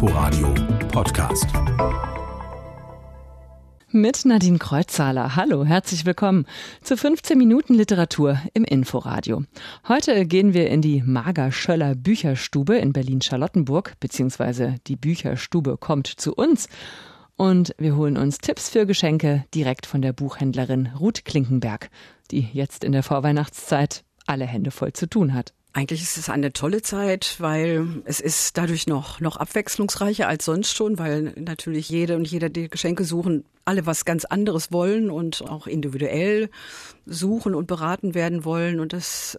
Inforadio Podcast. Mit Nadine Kreuzzahler. Hallo, herzlich willkommen zu 15 Minuten Literatur im Inforadio. Heute gehen wir in die Mager-Schöller Bücherstube in Berlin-Charlottenburg, beziehungsweise die Bücherstube kommt zu uns. Und wir holen uns Tipps für Geschenke direkt von der Buchhändlerin Ruth Klinkenberg, die jetzt in der Vorweihnachtszeit alle Hände voll zu tun hat. Eigentlich ist es eine tolle Zeit, weil es ist dadurch noch, noch abwechslungsreicher als sonst schon, weil natürlich jede und jeder, die Geschenke suchen, alle was ganz anderes wollen und auch individuell suchen und beraten werden wollen. Und das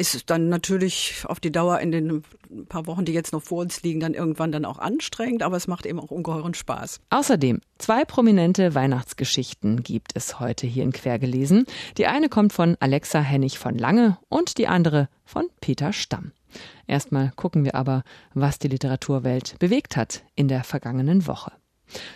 ist dann natürlich auf die Dauer in den paar Wochen, die jetzt noch vor uns liegen, dann irgendwann dann auch anstrengend, aber es macht eben auch ungeheuren Spaß. Außerdem, zwei prominente Weihnachtsgeschichten gibt es heute hier in Quergelesen. Die eine kommt von Alexa Hennig von Lange und die andere von Peter Stamm. Erstmal gucken wir aber, was die Literaturwelt bewegt hat in der vergangenen Woche.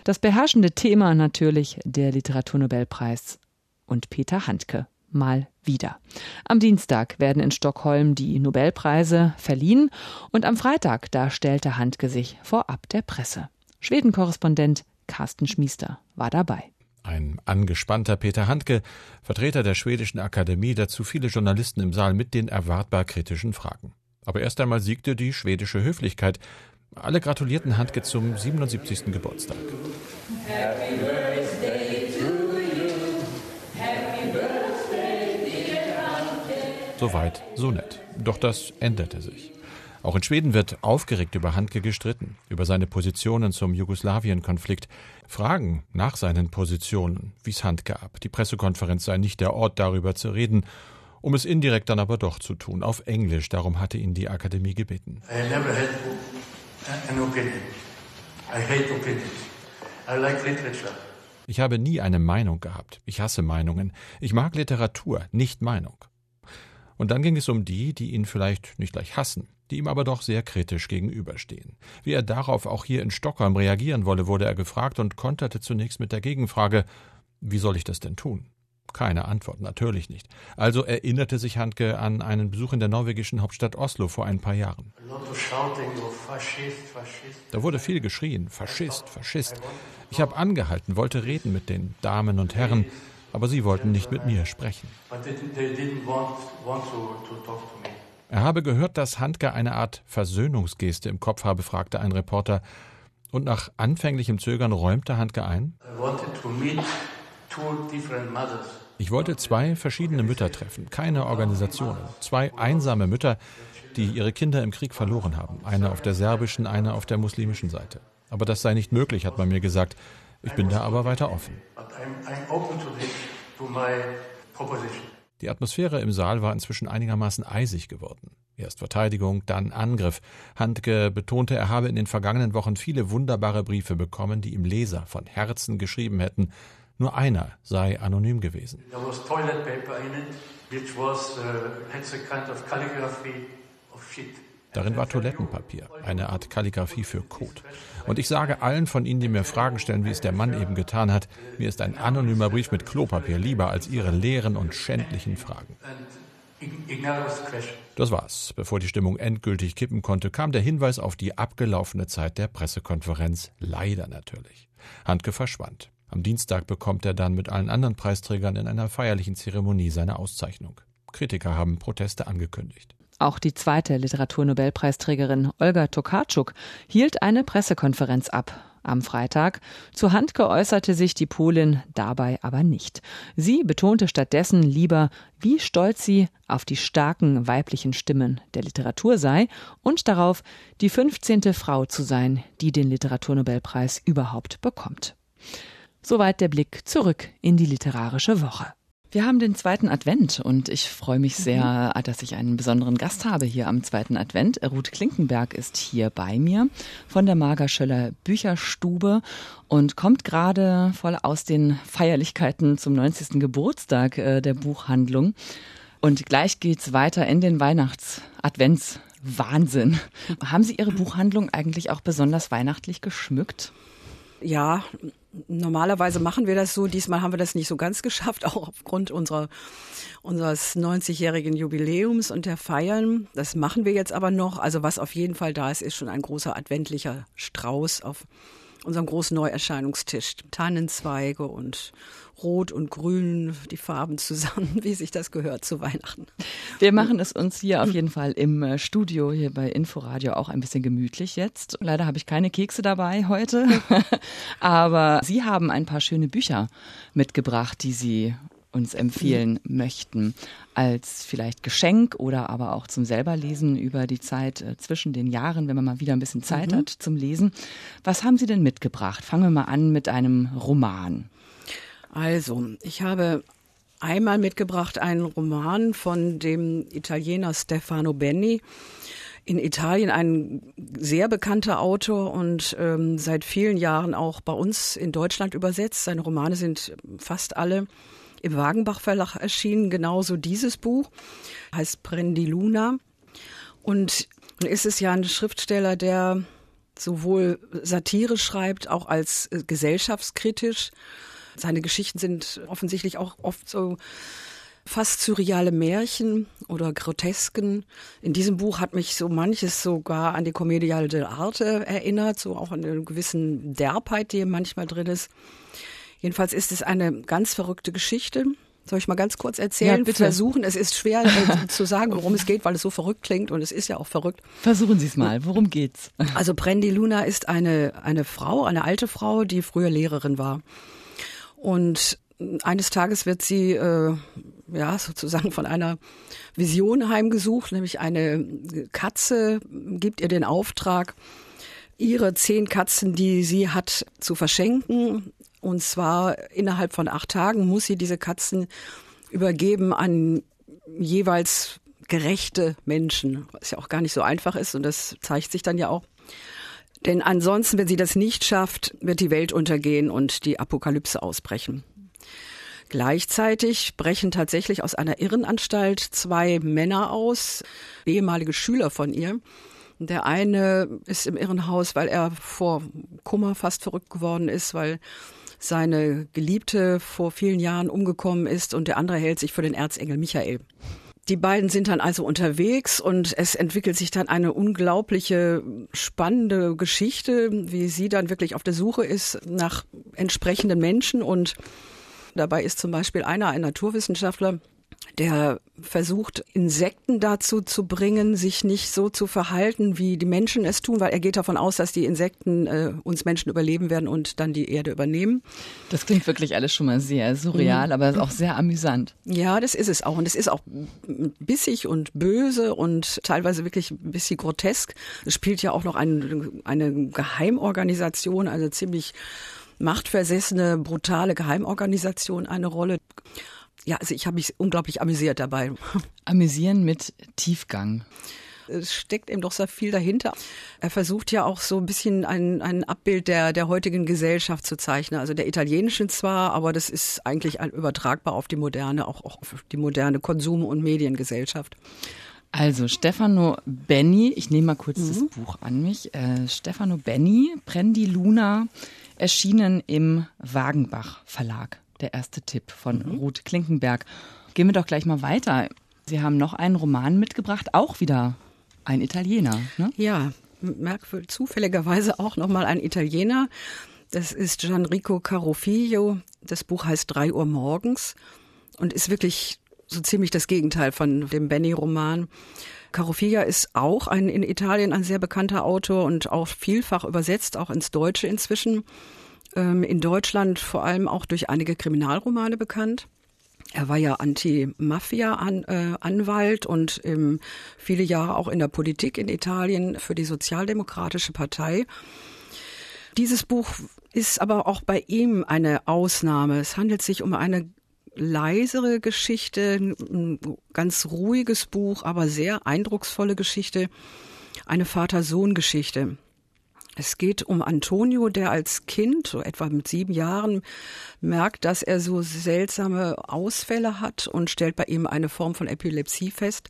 Das beherrschende Thema natürlich der Literaturnobelpreis und Peter Handke mal wieder. Am Dienstag werden in Stockholm die Nobelpreise verliehen und am Freitag, da stellte Handke sich vorab der Presse. Schweden-Korrespondent Carsten Schmiester war dabei. Ein angespannter Peter Handke, Vertreter der schwedischen Akademie, dazu viele Journalisten im Saal mit den erwartbar kritischen Fragen. Aber erst einmal siegte die schwedische Höflichkeit. Alle gratulierten Handke zum 77. Geburtstag. Happy birthday Soweit, so nett. Doch das änderte sich. Auch in Schweden wird aufgeregt über Handke gestritten, über seine Positionen zum Jugoslawien-Konflikt. Fragen nach seinen Positionen wies Handke ab. Die Pressekonferenz sei nicht der Ort, darüber zu reden, um es indirekt dann aber doch zu tun, auf Englisch. Darum hatte ihn die Akademie gebeten. I never had an opinion. I hate opinions. I like literature. Ich habe nie eine Meinung gehabt. Ich hasse Meinungen. Ich mag Literatur, nicht Meinung. Und dann ging es um die, die ihn vielleicht nicht gleich hassen, die ihm aber doch sehr kritisch gegenüberstehen. Wie er darauf auch hier in Stockholm reagieren wolle, wurde er gefragt und konterte zunächst mit der Gegenfrage Wie soll ich das denn tun? Keine Antwort, natürlich nicht. Also erinnerte sich Handke an einen Besuch in der norwegischen Hauptstadt Oslo vor ein paar Jahren. Da wurde viel geschrien, Faschist, Faschist. Ich habe angehalten, wollte reden mit den Damen und Herren, aber sie wollten nicht mit mir sprechen. Er habe gehört, dass Handke eine Art Versöhnungsgeste im Kopf habe, fragte ein Reporter. Und nach anfänglichem Zögern räumte Handke ein. Ich wollte zwei verschiedene Mütter treffen, keine Organisationen. Zwei einsame Mütter, die ihre Kinder im Krieg verloren haben. Eine auf der serbischen, eine auf der muslimischen Seite. Aber das sei nicht möglich, hat man mir gesagt. Ich bin da aber weiter offen. Die Atmosphäre im Saal war inzwischen einigermaßen eisig geworden. Erst Verteidigung, dann Angriff. Handke betonte, er habe in den vergangenen Wochen viele wunderbare Briefe bekommen, die ihm Leser von Herzen geschrieben hätten. Nur einer sei anonym gewesen. There was toilet paper in it, which was, uh, had kind of of shit. Darin war Toilettenpapier, eine Art Kalligraphie für Kot. Und ich sage allen von Ihnen, die mir Fragen stellen, wie es der Mann eben getan hat, mir ist ein anonymer Brief mit Klopapier lieber als Ihre leeren und schändlichen Fragen. Das war's. Bevor die Stimmung endgültig kippen konnte, kam der Hinweis auf die abgelaufene Zeit der Pressekonferenz. Leider natürlich. Handke verschwand. Am Dienstag bekommt er dann mit allen anderen Preisträgern in einer feierlichen Zeremonie seine Auszeichnung. Kritiker haben Proteste angekündigt. Auch die zweite Literaturnobelpreisträgerin Olga Tokarczuk hielt eine Pressekonferenz ab am Freitag. Zu Handke äußerte sich die Polin dabei aber nicht. Sie betonte stattdessen lieber, wie stolz sie auf die starken weiblichen Stimmen der Literatur sei und darauf, die 15. Frau zu sein, die den Literaturnobelpreis überhaupt bekommt. Soweit der Blick zurück in die literarische Woche. Wir haben den zweiten Advent und ich freue mich sehr, mhm. dass ich einen besonderen Gast habe hier am zweiten Advent. Ruth Klinkenberg ist hier bei mir von der Marga Schöller Bücherstube und kommt gerade voll aus den Feierlichkeiten zum 90. Geburtstag äh, der Buchhandlung. Und gleich geht's weiter in den Weihnachts-Advents. Wahnsinn. Haben Sie Ihre Buchhandlung eigentlich auch besonders weihnachtlich geschmückt? Ja, normalerweise machen wir das so. Diesmal haben wir das nicht so ganz geschafft, auch aufgrund unserer unseres 90-jährigen Jubiläums und der Feiern. Das machen wir jetzt aber noch. Also was auf jeden Fall da ist, ist schon ein großer adventlicher Strauß auf unserem großen Neuerscheinungstisch. Tannenzweige und Rot und Grün, die Farben zusammen, wie sich das gehört zu Weihnachten. Wir machen es uns hier auf jeden Fall im äh, Studio hier bei Inforadio auch ein bisschen gemütlich jetzt. Leider habe ich keine Kekse dabei heute, aber Sie haben ein paar schöne Bücher mitgebracht, die Sie uns empfehlen möchten als vielleicht Geschenk oder aber auch zum selberlesen über die Zeit äh, zwischen den Jahren, wenn man mal wieder ein bisschen Zeit mhm. hat zum Lesen. Was haben Sie denn mitgebracht? Fangen wir mal an mit einem Roman. Also, ich habe einmal mitgebracht einen Roman von dem Italiener Stefano Benni. In Italien ein sehr bekannter Autor und ähm, seit vielen Jahren auch bei uns in Deutschland übersetzt. Seine Romane sind fast alle im Wagenbach Verlag erschienen. Genauso dieses Buch heißt Prendi Luna. Und ist es ja ein Schriftsteller, der sowohl Satire schreibt, auch als äh, gesellschaftskritisch. Seine Geschichten sind offensichtlich auch oft so fast surreale Märchen oder Grotesken. In diesem Buch hat mich so manches sogar an die Commedia dell'arte erinnert, so auch an eine gewissen Derbheit, die manchmal drin ist. Jedenfalls ist es eine ganz verrückte Geschichte. Soll ich mal ganz kurz erzählen? Ja, bitte. Versuchen. Es ist schwer äh, zu sagen, worum es geht, weil es so verrückt klingt und es ist ja auch verrückt. Versuchen Sie es mal. Worum geht's? Also Prendi Luna ist eine, eine Frau, eine alte Frau, die früher Lehrerin war. Und eines Tages wird sie äh, ja sozusagen von einer Vision heimgesucht, nämlich eine Katze gibt ihr den Auftrag, ihre zehn Katzen, die sie hat, zu verschenken. Und zwar innerhalb von acht Tagen muss sie diese Katzen übergeben an jeweils gerechte Menschen, was ja auch gar nicht so einfach ist und das zeigt sich dann ja auch. Denn ansonsten, wenn sie das nicht schafft, wird die Welt untergehen und die Apokalypse ausbrechen. Gleichzeitig brechen tatsächlich aus einer Irrenanstalt zwei Männer aus, ehemalige Schüler von ihr. Der eine ist im Irrenhaus, weil er vor Kummer fast verrückt geworden ist, weil seine Geliebte vor vielen Jahren umgekommen ist und der andere hält sich für den Erzengel Michael. Die beiden sind dann also unterwegs und es entwickelt sich dann eine unglaubliche spannende Geschichte, wie sie dann wirklich auf der Suche ist nach entsprechenden Menschen und dabei ist zum Beispiel einer, ein Naturwissenschaftler, der versucht, Insekten dazu zu bringen, sich nicht so zu verhalten, wie die Menschen es tun, weil er geht davon aus, dass die Insekten äh, uns Menschen überleben werden und dann die Erde übernehmen. Das klingt wirklich alles schon mal sehr surreal, mhm. aber auch sehr amüsant. Ja, das ist es auch. Und es ist auch bissig und böse und teilweise wirklich ein bisschen grotesk. Es spielt ja auch noch ein, eine Geheimorganisation, also ziemlich machtversessene, brutale Geheimorganisation eine Rolle. Ja, also ich habe mich unglaublich amüsiert dabei. Amüsieren mit Tiefgang. Es steckt eben doch sehr viel dahinter. Er versucht ja auch so ein bisschen ein, ein Abbild der, der heutigen Gesellschaft zu zeichnen. Also der italienischen zwar, aber das ist eigentlich übertragbar auf die moderne, auch, auch auf die moderne Konsum- und Mediengesellschaft. Also Stefano Benni, ich nehme mal kurz mhm. das Buch an mich. Äh, Stefano Benni, Prendi Luna, erschienen im Wagenbach Verlag der erste Tipp von mhm. Ruth Klinkenberg. Gehen wir doch gleich mal weiter. Sie haben noch einen Roman mitgebracht, auch wieder ein Italiener. Ne? Ja, merkwürdig, zufälligerweise auch nochmal ein Italiener. Das ist Gianrico Carofiglio. Das Buch heißt Drei Uhr morgens und ist wirklich so ziemlich das Gegenteil von dem Benny-Roman. Carofiga ist auch ein in Italien ein sehr bekannter Autor und auch vielfach übersetzt, auch ins Deutsche inzwischen. Ähm, in Deutschland vor allem auch durch einige Kriminalromane bekannt. Er war ja Anti-Mafia-Anwalt und ähm, viele Jahre auch in der Politik in Italien für die Sozialdemokratische Partei. Dieses Buch ist aber auch bei ihm eine Ausnahme. Es handelt sich um eine leisere Geschichte, ein ganz ruhiges Buch, aber sehr eindrucksvolle Geschichte, eine Vater-Sohn-Geschichte. Es geht um Antonio, der als Kind, so etwa mit sieben Jahren, merkt, dass er so seltsame Ausfälle hat und stellt bei ihm eine Form von Epilepsie fest.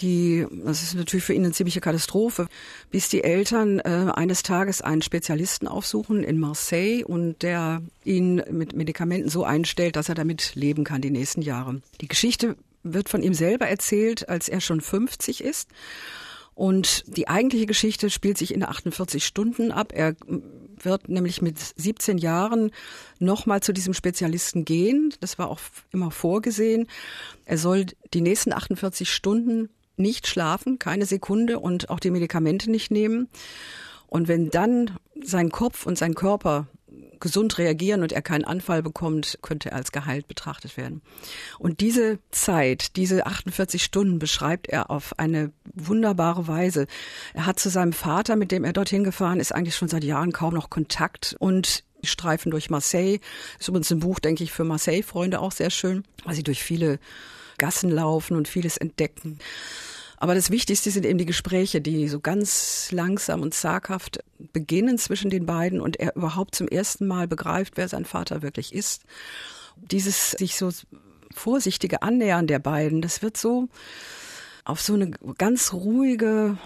die, das ist natürlich für ihn eine ziemliche Katastrophe, bis die Eltern äh, eines Tages einen Spezialisten aufsuchen in Marseille und der ihn mit Medikamenten so einstellt, dass er damit leben kann die nächsten Jahre. Die Geschichte wird von ihm selber erzählt, als er schon 50 ist. Und die eigentliche Geschichte spielt sich in 48 Stunden ab. Er wird nämlich mit 17 Jahren nochmal zu diesem Spezialisten gehen. Das war auch immer vorgesehen. Er soll die nächsten 48 Stunden nicht schlafen, keine Sekunde und auch die Medikamente nicht nehmen. Und wenn dann sein Kopf und sein Körper gesund reagieren und er keinen Anfall bekommt, könnte er als geheilt betrachtet werden. Und diese Zeit, diese 48 Stunden beschreibt er auf eine wunderbare Weise. Er hat zu seinem Vater, mit dem er dorthin gefahren ist, eigentlich schon seit Jahren kaum noch Kontakt und Streifen durch Marseille. Ist übrigens ein Buch, denke ich, für Marseille-Freunde auch sehr schön, weil sie durch viele Gassen laufen und vieles entdecken. Aber das Wichtigste sind eben die Gespräche, die so ganz langsam und zaghaft beginnen zwischen den beiden und er überhaupt zum ersten Mal begreift, wer sein Vater wirklich ist. Dieses sich so vorsichtige Annähern der beiden, das wird so auf so eine ganz ruhige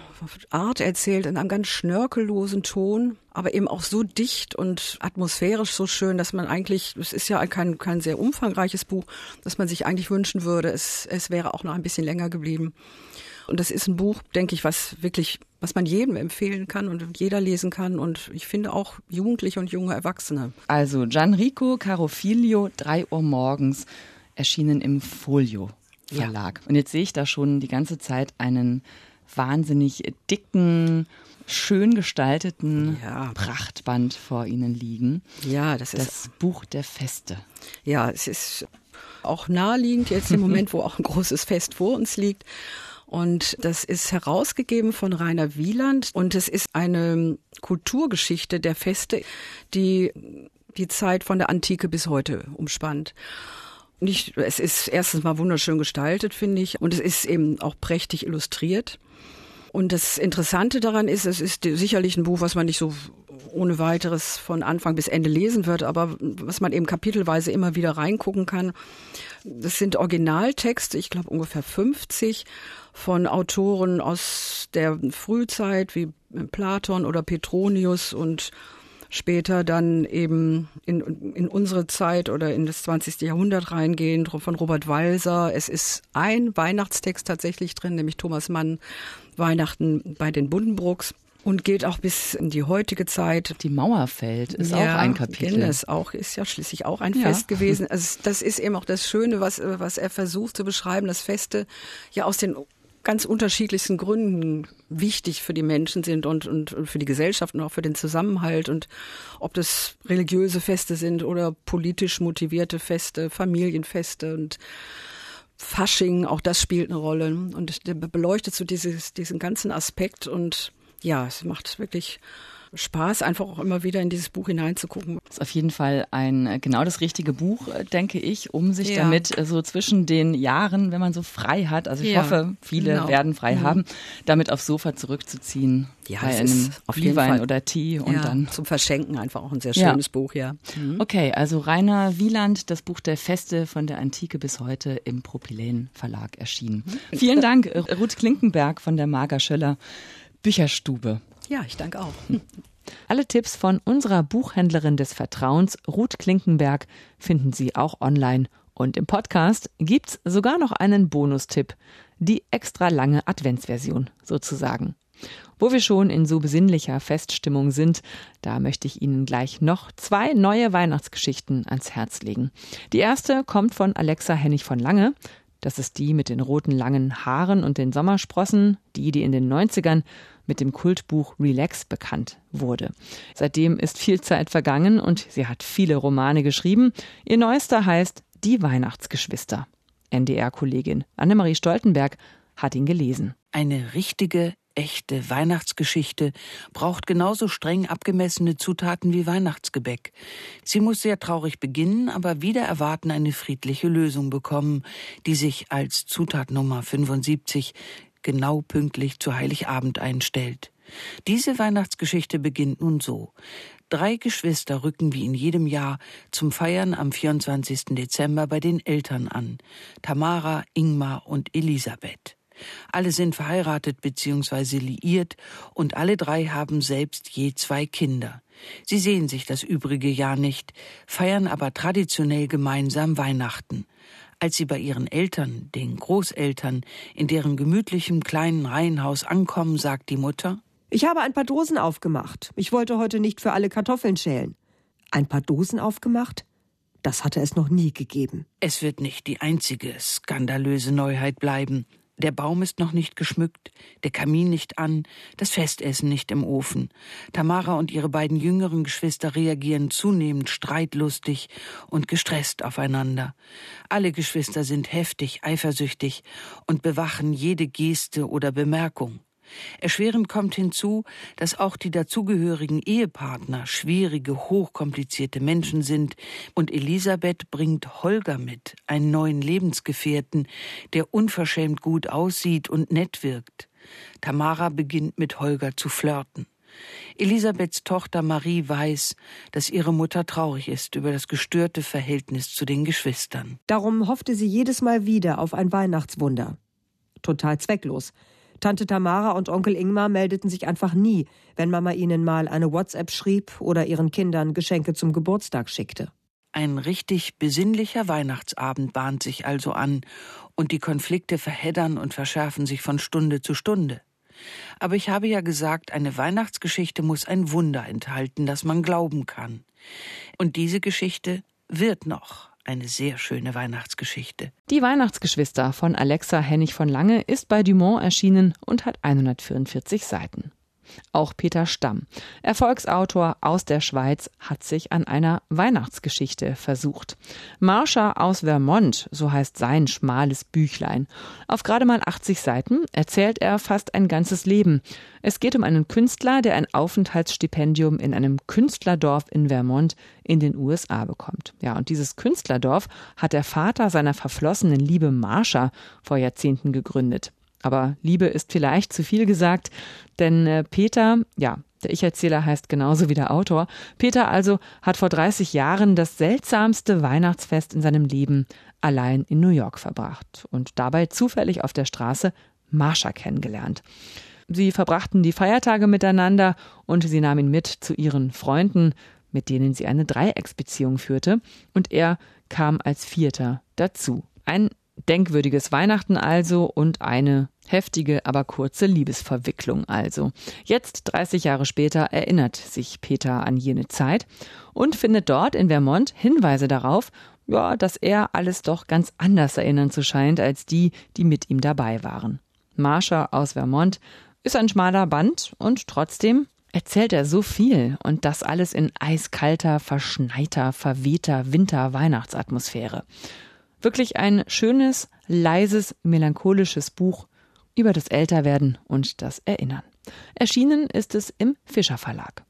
Art erzählt, in einem ganz schnörkellosen Ton, aber eben auch so dicht und atmosphärisch so schön, dass man eigentlich, es ist ja kein, kein sehr umfangreiches Buch, dass man sich eigentlich wünschen würde, es, es wäre auch noch ein bisschen länger geblieben. Und das ist ein Buch, denke ich, was wirklich, was man jedem empfehlen kann und jeder lesen kann. Und ich finde auch Jugendliche und junge Erwachsene. Also Gianrico Carofilio, drei Uhr morgens, erschienen im Folio Verlag. Ja. Und jetzt sehe ich da schon die ganze Zeit einen wahnsinnig dicken, schön gestalteten ja. Prachtband vor Ihnen liegen. Ja, das ist das Buch der Feste. Ja, es ist auch naheliegend jetzt im Moment, wo auch ein großes Fest vor uns liegt. Und das ist herausgegeben von Rainer Wieland und es ist eine Kulturgeschichte der Feste, die die Zeit von der Antike bis heute umspannt. Nicht, es ist erstens mal wunderschön gestaltet, finde ich, und es ist eben auch prächtig illustriert. Und das Interessante daran ist, es ist sicherlich ein Buch, was man nicht so ohne weiteres von Anfang bis Ende lesen wird, aber was man eben kapitelweise immer wieder reingucken kann. Das sind Originaltexte, ich glaube ungefähr 50 von Autoren aus der Frühzeit wie Platon oder Petronius und später dann eben in, in unsere Zeit oder in das 20. Jahrhundert reingehen, von Robert Walser. Es ist ein Weihnachtstext tatsächlich drin, nämlich Thomas Mann, Weihnachten bei den Buddenbrooks und geht auch bis in die heutige Zeit. Die Mauer fällt, ist ja, auch ein Kapitel. Das auch ist ja schließlich auch ein ja. Fest gewesen. Also das ist eben auch das Schöne, was was er versucht zu beschreiben, dass Feste ja aus den ganz unterschiedlichsten Gründen wichtig für die Menschen sind und, und, und für die Gesellschaft und auch für den Zusammenhalt und ob das religiöse Feste sind oder politisch motivierte Feste, Familienfeste und Fasching, auch das spielt eine Rolle. Und der beleuchtet so dieses, diesen ganzen Aspekt und ja, es macht wirklich Spaß, einfach auch immer wieder in dieses Buch hineinzugucken. Das ist auf jeden Fall ein äh, genau das richtige Buch, äh, denke ich, um sich ja. damit äh, so zwischen den Jahren, wenn man so frei hat, also ich ja, hoffe, viele genau. werden frei mhm. haben, damit aufs Sofa zurückzuziehen. Ja, bei einem auf Glühwein oder Tee und ja, dann zum Verschenken einfach auch ein sehr schönes Buch, ja. Mhm. Okay, also Rainer Wieland, das Buch der Feste von der Antike bis heute im Propyläen Verlag erschienen. Mhm. Vielen Dank, Ruth Klinkenberg von der Marga Schöller Bücherstube. Ja, ich danke auch. Alle Tipps von unserer Buchhändlerin des Vertrauens, Ruth Klinkenberg, finden Sie auch online. Und im Podcast gibt's sogar noch einen Bonustipp. Die extra lange Adventsversion sozusagen. Wo wir schon in so besinnlicher Feststimmung sind, da möchte ich Ihnen gleich noch zwei neue Weihnachtsgeschichten ans Herz legen. Die erste kommt von Alexa Hennig von Lange. Das ist die mit den roten langen Haaren und den Sommersprossen, die, die in den 90ern mit dem Kultbuch Relax bekannt wurde. Seitdem ist viel Zeit vergangen und sie hat viele Romane geschrieben. Ihr neuester heißt Die Weihnachtsgeschwister. NDR-Kollegin Annemarie Stoltenberg hat ihn gelesen. Eine richtige, echte Weihnachtsgeschichte braucht genauso streng abgemessene Zutaten wie Weihnachtsgebäck. Sie muss sehr traurig beginnen, aber wieder erwarten eine friedliche Lösung bekommen, die sich als Zutat Nummer 75 genau pünktlich zu Heiligabend einstellt. Diese Weihnachtsgeschichte beginnt nun so. Drei Geschwister rücken wie in jedem Jahr zum Feiern am 24. Dezember bei den Eltern an. Tamara, Ingmar und Elisabeth. Alle sind verheiratet bzw. liiert und alle drei haben selbst je zwei Kinder. Sie sehen sich das übrige Jahr nicht, feiern aber traditionell gemeinsam Weihnachten. Als sie bei ihren Eltern, den Großeltern, in deren gemütlichem kleinen Reihenhaus ankommen, sagt die Mutter Ich habe ein paar Dosen aufgemacht. Ich wollte heute nicht für alle Kartoffeln schälen. Ein paar Dosen aufgemacht? Das hatte es noch nie gegeben. Es wird nicht die einzige skandalöse Neuheit bleiben. Der Baum ist noch nicht geschmückt, der Kamin nicht an, das Festessen nicht im Ofen. Tamara und ihre beiden jüngeren Geschwister reagieren zunehmend streitlustig und gestresst aufeinander. Alle Geschwister sind heftig eifersüchtig und bewachen jede Geste oder Bemerkung. Erschwerend kommt hinzu, dass auch die dazugehörigen Ehepartner schwierige, hochkomplizierte Menschen sind, und Elisabeth bringt Holger mit, einen neuen Lebensgefährten, der unverschämt gut aussieht und nett wirkt. Tamara beginnt mit Holger zu flirten. Elisabeths Tochter Marie weiß, dass ihre Mutter traurig ist über das gestörte Verhältnis zu den Geschwistern. Darum hoffte sie jedes Mal wieder auf ein Weihnachtswunder. Total zwecklos. Tante Tamara und Onkel Ingmar meldeten sich einfach nie, wenn Mama ihnen mal eine WhatsApp schrieb oder ihren Kindern Geschenke zum Geburtstag schickte. Ein richtig besinnlicher Weihnachtsabend bahnt sich also an, und die Konflikte verheddern und verschärfen sich von Stunde zu Stunde. Aber ich habe ja gesagt, eine Weihnachtsgeschichte muss ein Wunder enthalten, das man glauben kann. Und diese Geschichte wird noch eine sehr schöne Weihnachtsgeschichte. Die Weihnachtsgeschwister von Alexa Hennig von Lange ist bei Dumont erschienen und hat 144 Seiten. Auch Peter Stamm, Erfolgsautor aus der Schweiz, hat sich an einer Weihnachtsgeschichte versucht. Marsha aus Vermont, so heißt sein schmales Büchlein. Auf gerade mal 80 Seiten erzählt er fast ein ganzes Leben. Es geht um einen Künstler, der ein Aufenthaltsstipendium in einem Künstlerdorf in Vermont in den USA bekommt. Ja, und dieses Künstlerdorf hat der Vater seiner verflossenen Liebe Marsha vor Jahrzehnten gegründet. Aber Liebe ist vielleicht zu viel gesagt, denn äh, Peter, ja, der Ich-Erzähler heißt genauso wie der Autor. Peter also hat vor 30 Jahren das seltsamste Weihnachtsfest in seinem Leben allein in New York verbracht und dabei zufällig auf der Straße Marsha kennengelernt. Sie verbrachten die Feiertage miteinander und sie nahm ihn mit zu ihren Freunden, mit denen sie eine Dreiecksbeziehung führte, und er kam als Vierter dazu. Ein denkwürdiges Weihnachten also und eine heftige, aber kurze Liebesverwicklung also. Jetzt, 30 Jahre später, erinnert sich Peter an jene Zeit und findet dort in Vermont Hinweise darauf, ja, dass er alles doch ganz anders erinnern zu scheint als die, die mit ihm dabei waren. Marsha aus Vermont ist ein schmaler Band und trotzdem erzählt er so viel und das alles in eiskalter, verschneiter, verwehter Winter-Weihnachtsatmosphäre. Wirklich ein schönes, leises, melancholisches Buch über das Älterwerden und das Erinnern. Erschienen ist es im Fischer Verlag.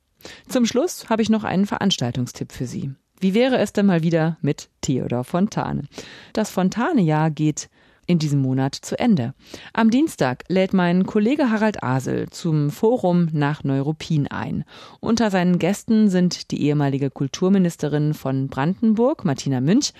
Zum Schluss habe ich noch einen Veranstaltungstipp für Sie. Wie wäre es denn mal wieder mit Theodor Fontane? Das Fontane-Jahr geht in diesem Monat zu Ende. Am Dienstag lädt mein Kollege Harald Asel zum Forum nach Neuruppin ein. Unter seinen Gästen sind die ehemalige Kulturministerin von Brandenburg, Martina Münch,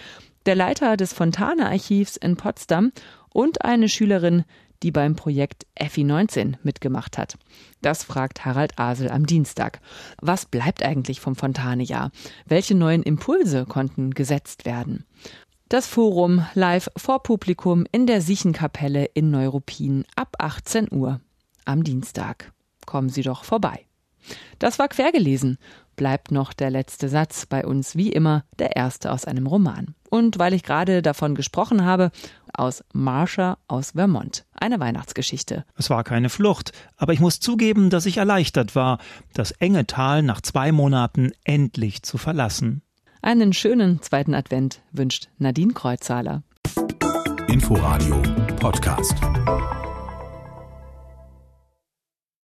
der Leiter des Fontane-Archivs in Potsdam und eine Schülerin, die beim Projekt EFI 19 mitgemacht hat. Das fragt Harald Asel am Dienstag. Was bleibt eigentlich vom Fontane-Jahr? Welche neuen Impulse konnten gesetzt werden? Das Forum live vor Publikum in der Siechenkapelle in Neuruppin ab 18 Uhr am Dienstag. Kommen Sie doch vorbei. Das war quergelesen bleibt noch der letzte Satz bei uns wie immer der erste aus einem Roman. Und weil ich gerade davon gesprochen habe, aus Marsha aus Vermont. Eine Weihnachtsgeschichte. Es war keine Flucht, aber ich muss zugeben, dass ich erleichtert war, das enge Tal nach zwei Monaten endlich zu verlassen. Einen schönen zweiten Advent wünscht Nadine Kreuzhaler. Inforadio Podcast.